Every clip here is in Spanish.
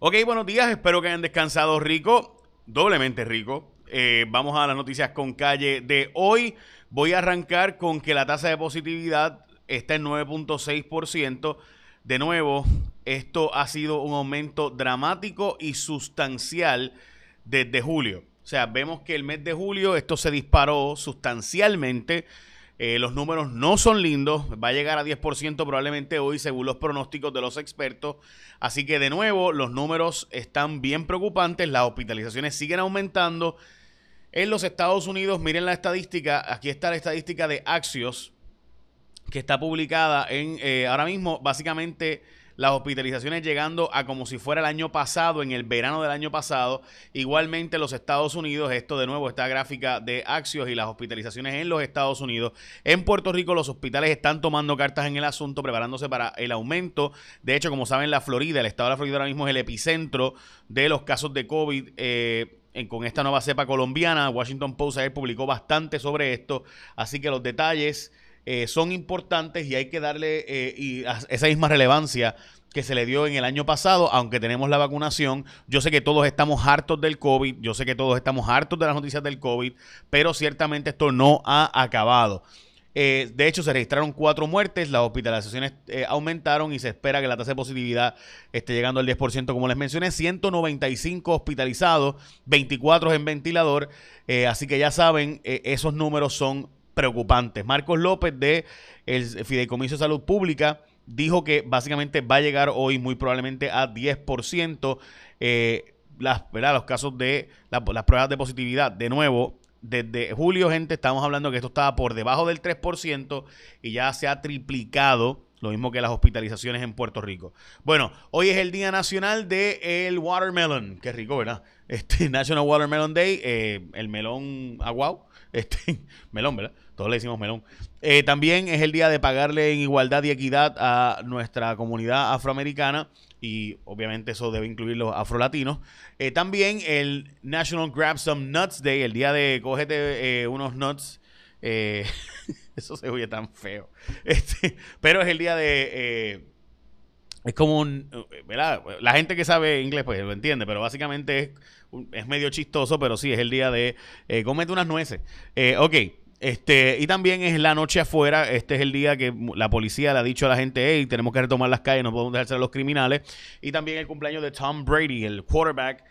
Ok, buenos días, espero que hayan descansado rico, doblemente rico. Eh, vamos a las noticias con calle de hoy. Voy a arrancar con que la tasa de positividad está en 9.6%. De nuevo, esto ha sido un aumento dramático y sustancial desde julio. O sea, vemos que el mes de julio esto se disparó sustancialmente eh, los números no son lindos, va a llegar a 10% probablemente hoy según los pronósticos de los expertos. Así que de nuevo, los números están bien preocupantes, las hospitalizaciones siguen aumentando. En los Estados Unidos, miren la estadística, aquí está la estadística de Axios, que está publicada en eh, ahora mismo, básicamente las hospitalizaciones llegando a como si fuera el año pasado, en el verano del año pasado. Igualmente los Estados Unidos, esto de nuevo, esta gráfica de Axios y las hospitalizaciones en los Estados Unidos. En Puerto Rico los hospitales están tomando cartas en el asunto, preparándose para el aumento. De hecho, como saben, la Florida, el estado de la Florida ahora mismo es el epicentro de los casos de COVID. Eh, con esta nueva cepa colombiana, Washington Post ayer publicó bastante sobre esto, así que los detalles eh, son importantes y hay que darle eh, esa misma relevancia que se le dio en el año pasado, aunque tenemos la vacunación. Yo sé que todos estamos hartos del COVID, yo sé que todos estamos hartos de las noticias del COVID, pero ciertamente esto no ha acabado. Eh, de hecho, se registraron cuatro muertes, las hospitalizaciones aumentaron y se espera que la tasa de positividad esté llegando al 10%, como les mencioné, 195 hospitalizados, 24 en ventilador, así que ya saben, esos números son preocupantes. Marcos López de el Fideicomiso de Salud Pública dijo que básicamente va a llegar hoy muy probablemente a 10%. Eh, las, ¿verdad? los casos de las pruebas de positividad. De nuevo, desde julio, gente, estamos hablando que esto estaba por debajo del 3% y ya se ha triplicado. Lo mismo que las hospitalizaciones en Puerto Rico. Bueno, hoy es el Día Nacional del el Watermelon. Qué rico, ¿verdad? Este National Watermelon Day, eh, el melón aguau. Este, melón, ¿verdad? Todos le decimos melón. Eh, también es el día de pagarle en igualdad y equidad a nuestra comunidad afroamericana y obviamente eso debe incluir los afrolatinos. Eh, también el National Grab Some Nuts Day, el día de cógete unos nuts. eso se oye tan feo. Este, pero es el día de... es como un... ¿verdad? La gente que sabe inglés pues lo entiende, pero básicamente es es medio chistoso, pero sí, es el día de eh, comete unas nueces. Eh, ok. Este, y también es la noche afuera. Este es el día que la policía le ha dicho a la gente: hey, tenemos que retomar las calles, no podemos dejarse a los criminales. Y también el cumpleaños de Tom Brady, el quarterback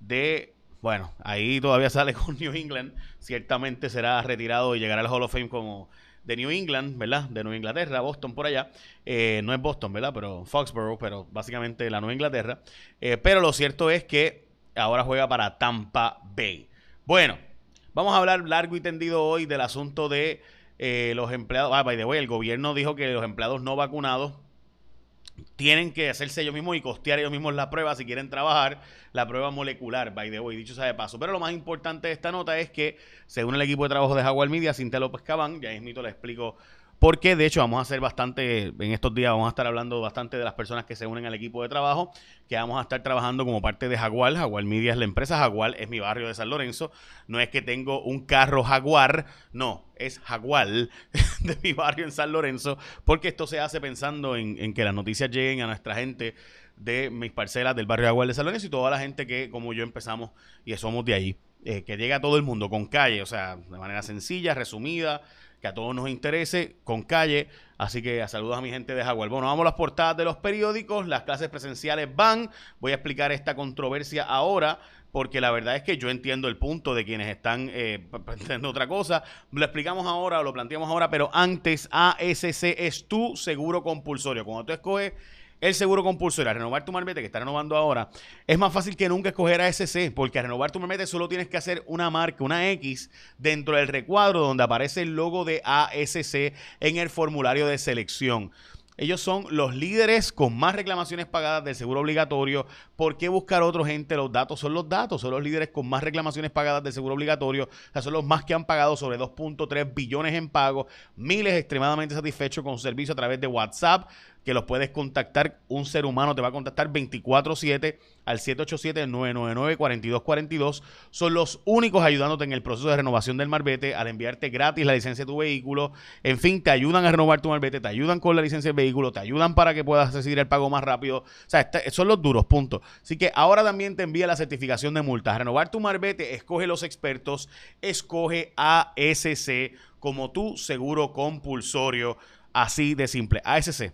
de. Bueno, ahí todavía sale con New England. Ciertamente será retirado y llegará al Hall of Fame como de New England, ¿verdad? De Nueva Inglaterra, Boston por allá. Eh, no es Boston, ¿verdad? Pero Foxborough, pero básicamente la Nueva Inglaterra. pero lo cierto es que ahora juega para Tampa Bay. Bueno, vamos a hablar largo y tendido hoy del asunto de eh, los empleados. Ah, by the way, el gobierno dijo que los empleados no vacunados tienen que hacerse ellos mismos y costear ellos mismos la prueba si quieren trabajar, la prueba molecular, by the way, dicho sea de paso. Pero lo más importante de esta nota es que, según el equipo de trabajo de Jaguar Media, Cintia López Cabán, ya mismito le explico porque de hecho vamos a hacer bastante, en estos días vamos a estar hablando bastante de las personas que se unen al equipo de trabajo, que vamos a estar trabajando como parte de Jaguar. Jaguar Media es la empresa, Jaguar es mi barrio de San Lorenzo. No es que tengo un carro Jaguar, no, es Jaguar de mi barrio en San Lorenzo, porque esto se hace pensando en, que las noticias lleguen a nuestra gente de mis parcelas del barrio Jaguar de San Lorenzo y toda la gente que como yo empezamos y somos de allí. Eh, que llegue a todo el mundo con calle, o sea, de manera sencilla, resumida, que a todos nos interese, con calle. Así que saludos a mi gente de Jaguar. Bueno, vamos a las portadas de los periódicos. Las clases presenciales van. Voy a explicar esta controversia ahora porque la verdad es que yo entiendo el punto de quienes están eh, otra cosa. Lo explicamos ahora, lo planteamos ahora, pero antes ASC es tu seguro compulsorio. Cuando tú escoges el seguro compulsorio, a renovar tu marbete que está renovando ahora, es más fácil que nunca escoger ASC, porque a renovar tu marbete solo tienes que hacer una marca, una X, dentro del recuadro donde aparece el logo de ASC en el formulario de selección. Ellos son los líderes con más reclamaciones pagadas del seguro obligatorio. ¿Por qué buscar otro gente? Los datos son los datos. Son los líderes con más reclamaciones pagadas del seguro obligatorio. O sea, son los más que han pagado sobre 2.3 billones en pagos. Miles extremadamente satisfechos con su servicio a través de WhatsApp, que los puedes contactar. Un ser humano te va a contactar 24-7 al 787-999-4242. Son los únicos ayudándote en el proceso de renovación del marbete al enviarte gratis la licencia de tu vehículo. En fin, te ayudan a renovar tu marbete, te ayudan con la licencia del vehículo, te ayudan para que puedas recibir el pago más rápido. O sea, son los duros, punto. Así que ahora también te envía la certificación de multas. Renovar tu marbete, escoge los expertos, escoge ASC como tu seguro compulsorio. Así de simple. ASC.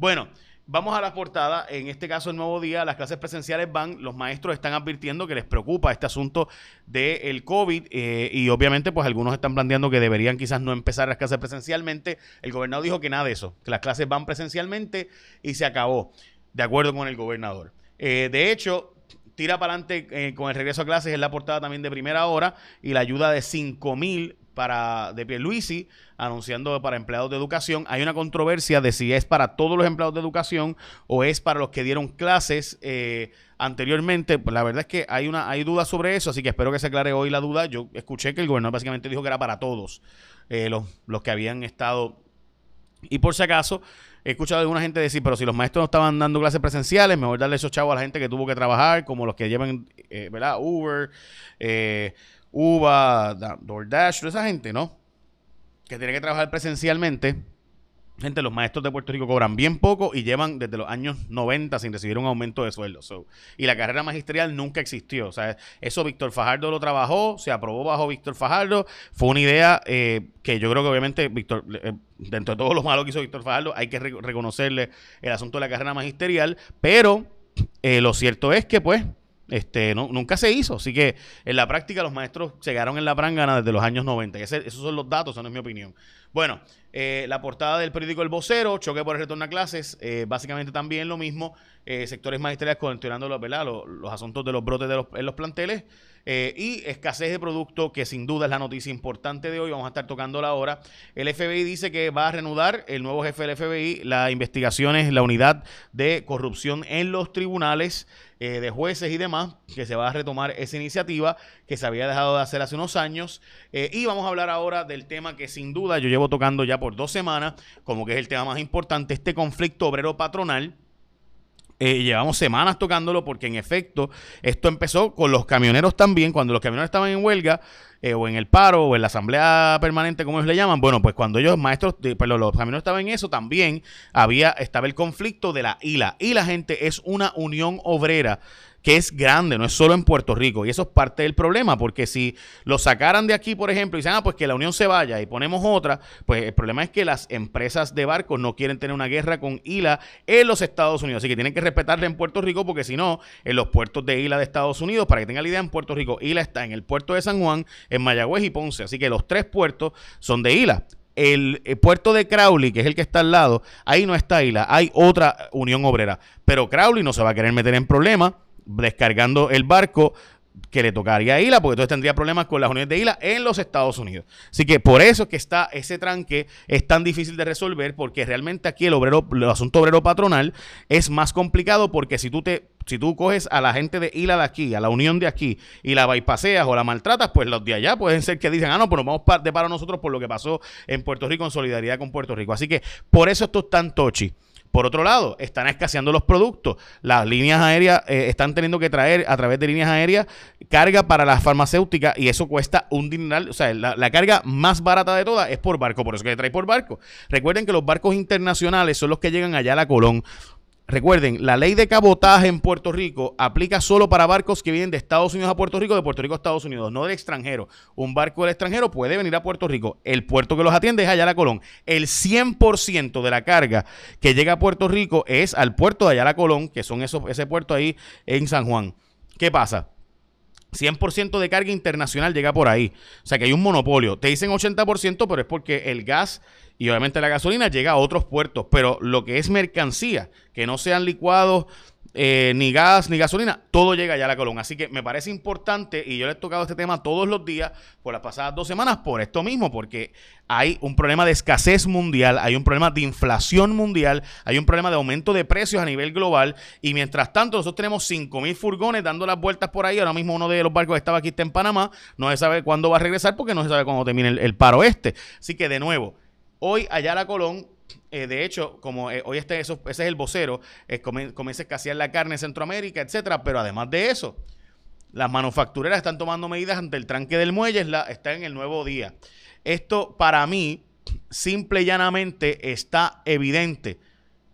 Bueno. Vamos a la portada. En este caso, el nuevo día, las clases presenciales van. Los maestros están advirtiendo que les preocupa este asunto del COVID eh, y obviamente, pues algunos están planteando que deberían quizás no empezar las clases presencialmente. El gobernador dijo que nada de eso, que las clases van presencialmente y se acabó, de acuerdo con el gobernador. Eh, de hecho, tira para adelante eh, con el regreso a clases en la portada también de primera hora y la ayuda de 5 mil para de Pierluisi anunciando para empleados de educación. Hay una controversia de si es para todos los empleados de educación o es para los que dieron clases eh, anteriormente. Pues la verdad es que hay una hay dudas sobre eso, así que espero que se aclare hoy la duda. Yo escuché que el gobernador básicamente dijo que era para todos eh, los, los que habían estado. Y por si acaso, he escuchado a alguna gente decir, pero si los maestros no estaban dando clases presenciales, mejor darle esos chavos a la gente que tuvo que trabajar, como los que llevan, eh, ¿verdad? Uber, eh, Uva, DoorDash, toda esa gente, ¿no? Que tiene que trabajar presencialmente. Gente, los maestros de Puerto Rico cobran bien poco y llevan desde los años 90 sin recibir un aumento de sueldo. y la carrera magisterial nunca existió. O sea, eso Víctor Fajardo lo trabajó, se aprobó bajo Víctor Fajardo. Fue una idea eh, que yo creo que obviamente Víctor, eh, dentro de todo lo malo que hizo Víctor Fajardo, hay que reconocerle el asunto de la carrera magisterial. Pero eh, lo cierto es que, pues, este, no, nunca se hizo. Así que en la práctica los maestros llegaron en la prangana desde los años 90. Y esos son los datos, esa no es mi opinión. Bueno, eh, la portada del periódico El Vocero, choque por el retorno a clases, eh, básicamente también lo mismo. Eh, sectores magisteriales controlando los, asuntos de los brotes de los, en los planteles. y escasez de producto, que sin duda es la noticia importante de hoy. Vamos a estar tocando la hora. El FBI dice que va a reanudar, el nuevo jefe del FBI, las investigaciones, la unidad de corrupción en los tribunales. Eh, de jueces y demás, que se va a retomar esa iniciativa que se había dejado de hacer hace unos años. Eh, y vamos a hablar ahora del tema que sin duda yo llevo tocando ya por dos semanas, como que es el tema más importante, este conflicto obrero patronal eh, llevamos semanas tocándolo porque en efecto esto empezó con los camioneros también, cuando los camioneros estaban en huelga eh, o en el paro o en la asamblea permanente, como ellos le llaman, bueno, pues cuando ellos maestros, pero los camioneros estaban en eso, también había, estaba el conflicto de la ILA. Y la gente es una unión obrera que es grande, no es solo en Puerto Rico. Y eso es parte del problema, porque si lo sacaran de aquí, por ejemplo, y dicen, ah, pues que la Unión se vaya y ponemos otra, pues el problema es que las empresas de barcos no quieren tener una guerra con ILA en los Estados Unidos. Así que tienen que respetarle en Puerto Rico, porque si no, en los puertos de ILA de Estados Unidos, para que tengan la idea, en Puerto Rico, ILA está en el puerto de San Juan, en Mayagüez y Ponce. Así que los tres puertos son de ILA el, puerto de Crowley, que es el que está al lado, ahí no está ILA, hay otra Unión Obrera. Pero Crowley no se va a querer meter en problemas descargando el barco que le tocaría a ILA, porque entonces tendría problemas con las uniones de ILA en los Estados Unidos. Así que por eso es que está ese tranque es tan difícil de resolver, porque realmente aquí el obrero, el asunto obrero patronal es más complicado, porque si tú te si tú coges a la gente de ILA de aquí, a la unión de aquí, y la bypaseas o la maltratas, pues los de allá pueden ser que dicen, ah, no, pero vamos de paro nosotros por lo que pasó en Puerto Rico en solidaridad con Puerto Rico. Así que por eso esto es tan tochi. Por otro lado, están escaseando los productos. Las líneas aéreas eh, están teniendo que traer a través de líneas aéreas carga para las farmacéuticas y eso cuesta un dineral. O sea, la, carga más barata de todas es por barco, por eso que trae por barco. Recuerden que los barcos internacionales son los que llegan allá a la Colón. Recuerden, la ley de cabotaje en Puerto Rico aplica solo para barcos que vienen de Estados Unidos a Puerto Rico, de Puerto Rico a Estados Unidos, no del extranjero. Un barco del extranjero puede venir a Puerto Rico. El puerto que los atiende es Ayala Colón. El 100% de la carga que llega a Puerto Rico es al puerto de Ayala Colón, que son esos, ese puerto ahí en San Juan. ¿Qué pasa? 100% de carga internacional llega por ahí. O sea que hay un monopolio. Te dicen 80%, pero es porque el gas y obviamente la gasolina llega a otros puertos. Pero lo que es mercancía, que no sean licuados eh, ni gas ni gasolina, todo llega ya a la Colón. Así que me parece importante y yo le he tocado este tema todos los días por las pasadas dos semanas por esto mismo, porque hay un problema de escasez mundial, hay un problema de inflación mundial, hay un problema de aumento de precios a nivel global y mientras tanto nosotros tenemos 5 mil furgones dando las vueltas por ahí. Ahora mismo uno de los barcos que estaba aquí está en Panamá, no se sabe cuándo va a regresar porque no se sabe cuándo termine el, el paro este. Así que de nuevo, hoy allá la Colón eh, de hecho, como eh, hoy este, eso, ese es el vocero, eh, comienza a escasear la carne en Centroamérica, etcétera, pero además de eso, las manufactureras están tomando medidas ante el tranque del muelle, está en el nuevo día. Esto para mí, simple y llanamente, está evidente.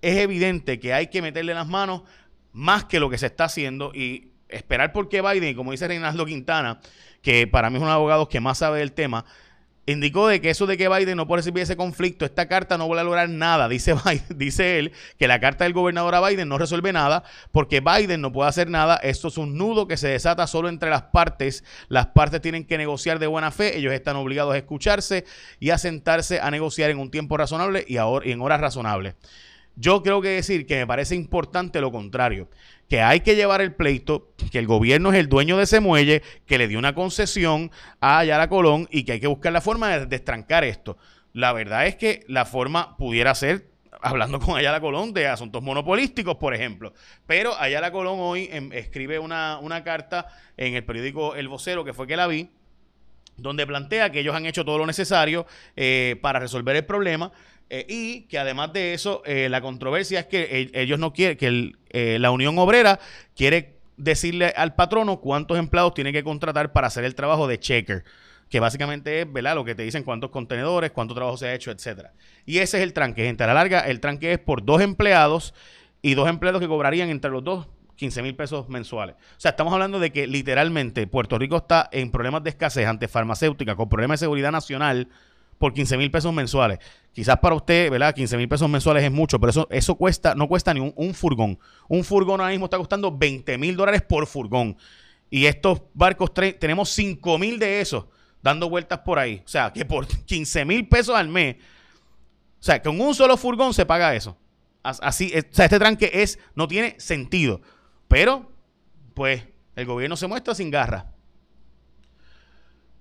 Es evidente que hay que meterle las manos más que lo que se está haciendo y esperar por qué Biden, como dice Reinaldo Quintana, que para mí es un abogado que más sabe del tema, indicó de que eso de que Biden no puede recibir ese conflicto, esta carta no va a lograr nada. Dice, dice él que la carta del gobernador a Biden no resuelve nada porque Biden no puede hacer nada. Esto es un nudo que se desata solo entre las partes. Las partes tienen que negociar de buena fe. Ellos están obligados a escucharse y a sentarse a negociar en un tiempo razonable y, y en horas razonables. Yo creo que decir que me parece importante lo contrario que hay que llevar el pleito, que el gobierno es el dueño de ese muelle, que le dio una concesión a Ayala Colón y que hay que buscar la forma de destrancar esto. La verdad es que la forma pudiera ser hablando con Ayala Colón de asuntos monopolísticos, por ejemplo. Pero Ayala Colón hoy em, escribe una, carta en el periódico El Vocero, que fue que la vi, donde plantea que ellos han hecho todo lo necesario eh, para resolver el problema eh, y que además de eso, eh, la controversia es que ellos no quieren, que eh, la Unión Obrera quiere decirle al patrono cuántos empleados tiene que contratar para hacer el trabajo de checker que básicamente es, ¿verdad? Lo que te dicen cuántos contenedores, cuánto trabajo se ha hecho, etcétera. Y ese es el tranque, gente. A la larga, el tranque es por dos empleados y dos empleados que cobrarían entre los dos 15 mil pesos mensuales. O sea, estamos hablando de que literalmente Puerto Rico está en problemas de escasez ante farmacéutica, con problemas de seguridad nacional por 15 mil pesos mensuales. Quizás para usted, ¿verdad? 15 mil pesos mensuales es mucho, pero eso, eso cuesta, no cuesta ni un, furgón. Un furgón ahora mismo está costando 20 mil dólares por furgón. Y estos barcos, tenemos 5 mil de esos dando vueltas por ahí. O sea, que por 15 mil pesos al mes, o sea, con un solo furgón se paga eso. Así, o sea, este tranque es, no tiene sentido. Pero, pues, el gobierno se muestra sin garra.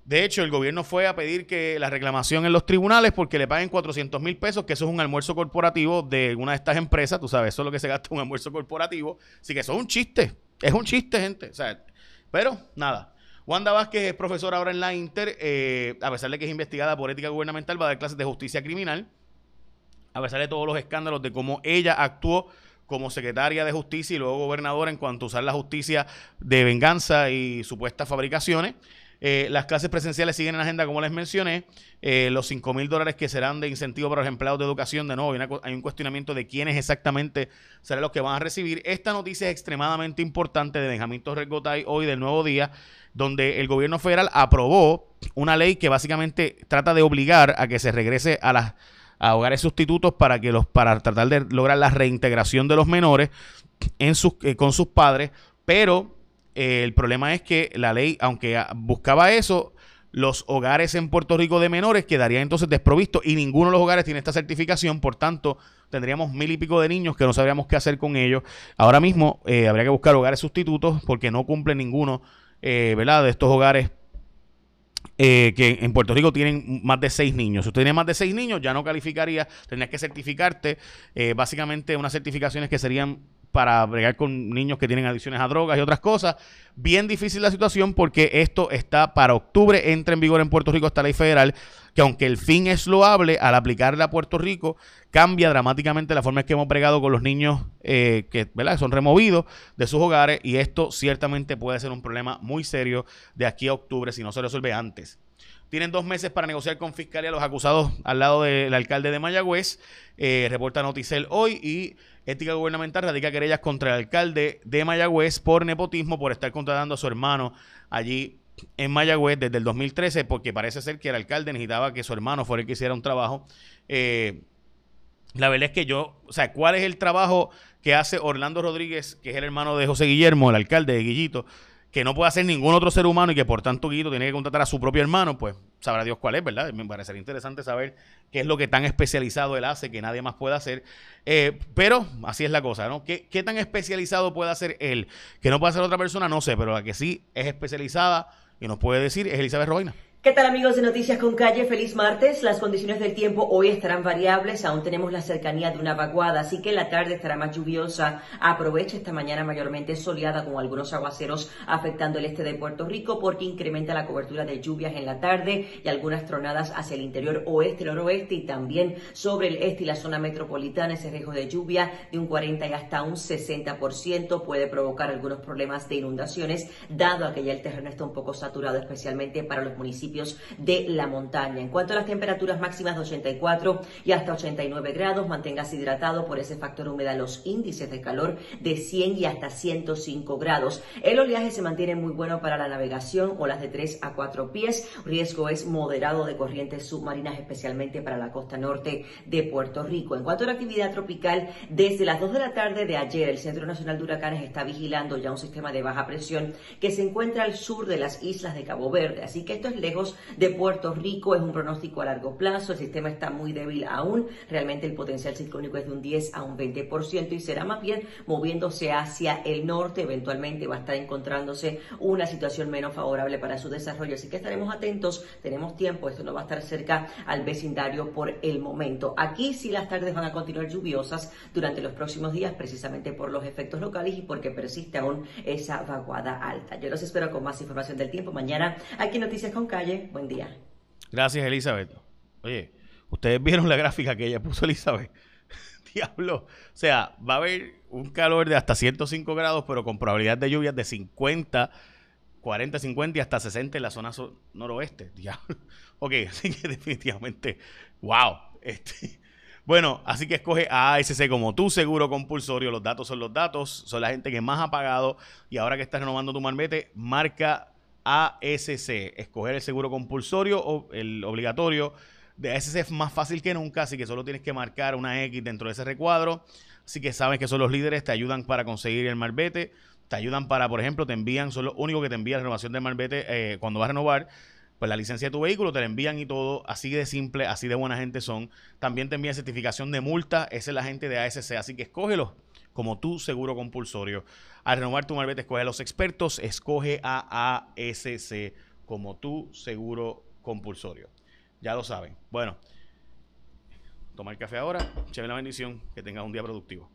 De hecho, el gobierno fue a pedir que la reclamación en los tribunales porque le paguen 400 mil pesos, que eso es un almuerzo corporativo de una de estas empresas, tú sabes, eso es lo que se gasta un almuerzo corporativo. Así que eso es un chiste, es un chiste, gente. O sea, pero nada. Wanda Vázquez es profesora ahora en la Inter, eh, a pesar de que es investigada por ética gubernamental, va a dar clases de justicia criminal, a pesar de todos los escándalos de cómo ella actuó como secretaria de justicia y luego gobernadora en cuanto a usar la justicia de venganza y supuestas fabricaciones. Eh, las clases presenciales siguen en agenda, como les mencioné. Eh, los 5 mil dólares que serán de incentivo para los empleados de educación, de nuevo, hay, un cuestionamiento de quiénes exactamente serán los que van a recibir. Esta noticia es extremadamente importante de Benjamín Torres Gotay hoy del Nuevo Día, donde el gobierno federal aprobó una ley que básicamente trata de obligar a que se regrese a las hogares sustitutos para que los para tratar de lograr la reintegración de los menores en sus, eh, con sus padres, pero el problema es que la ley, aunque buscaba eso, los hogares en Puerto Rico de menores quedarían entonces desprovistos y ninguno de los hogares tiene esta certificación, por tanto tendríamos mil y pico de niños que no sabríamos qué hacer con ellos. Ahora mismo eh, habría que buscar hogares sustitutos porque no cumple ninguno eh, ¿verdad? de estos hogares eh, que en Puerto Rico tienen más de seis niños. Si usted tiene más de seis niños, ya no calificaría, tendrías que certificarte. básicamente unas certificaciones que serían para bregar con niños que tienen adicciones a drogas y otras cosas. Bien difícil la situación porque esto está para octubre, entra en vigor en Puerto Rico esta ley federal, que aunque el fin es loable, al aplicarla a Puerto Rico, cambia dramáticamente la forma en que hemos bregado con los niños eh, que son removidos de sus hogares y esto ciertamente puede ser un problema muy serio de aquí a octubre si no se resuelve antes. Tienen dos meses para negociar con Fiscalía los acusados al lado del alcalde de Mayagüez. Eh, reporta Noticel hoy y Ética Gubernamental radica querellas contra el alcalde de Mayagüez por nepotismo, por estar contratando a su hermano allí en Mayagüez desde el 2013, porque parece ser que el alcalde necesitaba que su hermano fuera el que hiciera un trabajo. Eh, la verdad es que yo, o sea, ¿cuál es el trabajo que hace Orlando Rodríguez, que es el hermano de José Guillermo, el alcalde de Guillito? Que no puede hacer ningún otro ser humano y que por tanto Guido tiene que contratar a su propio hermano, pues sabrá Dios cuál es, ¿verdad? Me parecería interesante saber qué es lo que tan especializado él hace que nadie más puede hacer. Eh, pero así es la cosa, ¿no? ¿Qué, ¿Qué, tan especializado puede hacer él? Que no puede hacer otra persona, no sé, pero la que sí es especializada y nos puede decir es Elizabeth Roina. ¿Qué tal amigos de Noticias con Calle? Feliz martes. Las condiciones del tiempo hoy estarán variables. Aún tenemos la cercanía de una vaguada, así que la tarde estará más lluviosa. Aprovecha esta mañana mayormente soleada con algunos aguaceros afectando el este de Puerto Rico porque incrementa la cobertura de lluvias en la tarde y algunas tronadas hacia el interior oeste, el noroeste y también sobre el este y la zona metropolitana. Ese riesgo de lluvia de un 40 y hasta un 60% puede provocar algunos problemas de inundaciones, dado que ya el terreno está un poco saturado, especialmente para los municipios de la montaña. En cuanto a las temperaturas máximas de 84 y hasta 89 grados, manténgase hidratado por ese factor humedad. Los índices de calor de 100 y hasta 105 grados. El oleaje se mantiene muy bueno para la navegación o las de 3 a 4 pies. Riesgo es moderado de corrientes submarinas, especialmente para la costa norte de Puerto Rico. En cuanto a la actividad tropical, desde las 2 de la tarde de ayer, el Centro Nacional de Huracanes está vigilando ya un sistema de baja presión que se encuentra al sur de las islas de Cabo Verde. Así que esto es lejos de Puerto Rico. Es un pronóstico a largo plazo. El sistema está muy débil aún. Realmente el potencial ciclónico es de un 10 a un 20% y será más bien moviéndose hacia el norte. Eventualmente va a estar encontrándose una situación menos favorable para su desarrollo. Así que estaremos atentos. Tenemos tiempo. Esto no va a estar cerca al vecindario por el momento. Aquí sí las tardes van a continuar lluviosas durante los próximos días precisamente por los efectos locales y porque persiste aún esa vaguada alta. Yo los espero con más información del tiempo mañana aquí Noticias con Calle buen día. Gracias, Elizabeth. Oye, ustedes vieron la gráfica que ella puso, Elizabeth. Diablo. O sea, va a haber un calor de hasta 105 grados, pero con probabilidad de lluvias de 50, 40, 50 y hasta 60 en la zona noroeste. Diablo. Ok, así que definitivamente, wow. Este, bueno, así que escoge a ASC como tu seguro compulsorio. Los datos son los datos, son la gente que más ha pagado. Y ahora que estás renovando tu marbete, marca ASC, escoger el seguro compulsorio o el obligatorio de ASC es más fácil que nunca, así que solo tienes que marcar una X dentro de ese recuadro. Así que sabes que son los líderes, te ayudan para conseguir el marbete, te ayudan para, por ejemplo, te envían, son los únicos que te envían la renovación del marbete eh, cuando vas a renovar. Pues la licencia de tu vehículo te la envían y todo, así de simple, así de buena gente son. También te envían certificación de multa, esa es la gente de ASC, así que escógelo como tu seguro compulsorio. Al renovar tu marbete, escoge a los expertos, escoge a ASC como tu seguro compulsorio. Ya lo saben. Bueno, tomar café ahora, chévere la bendición, que tengas un día productivo.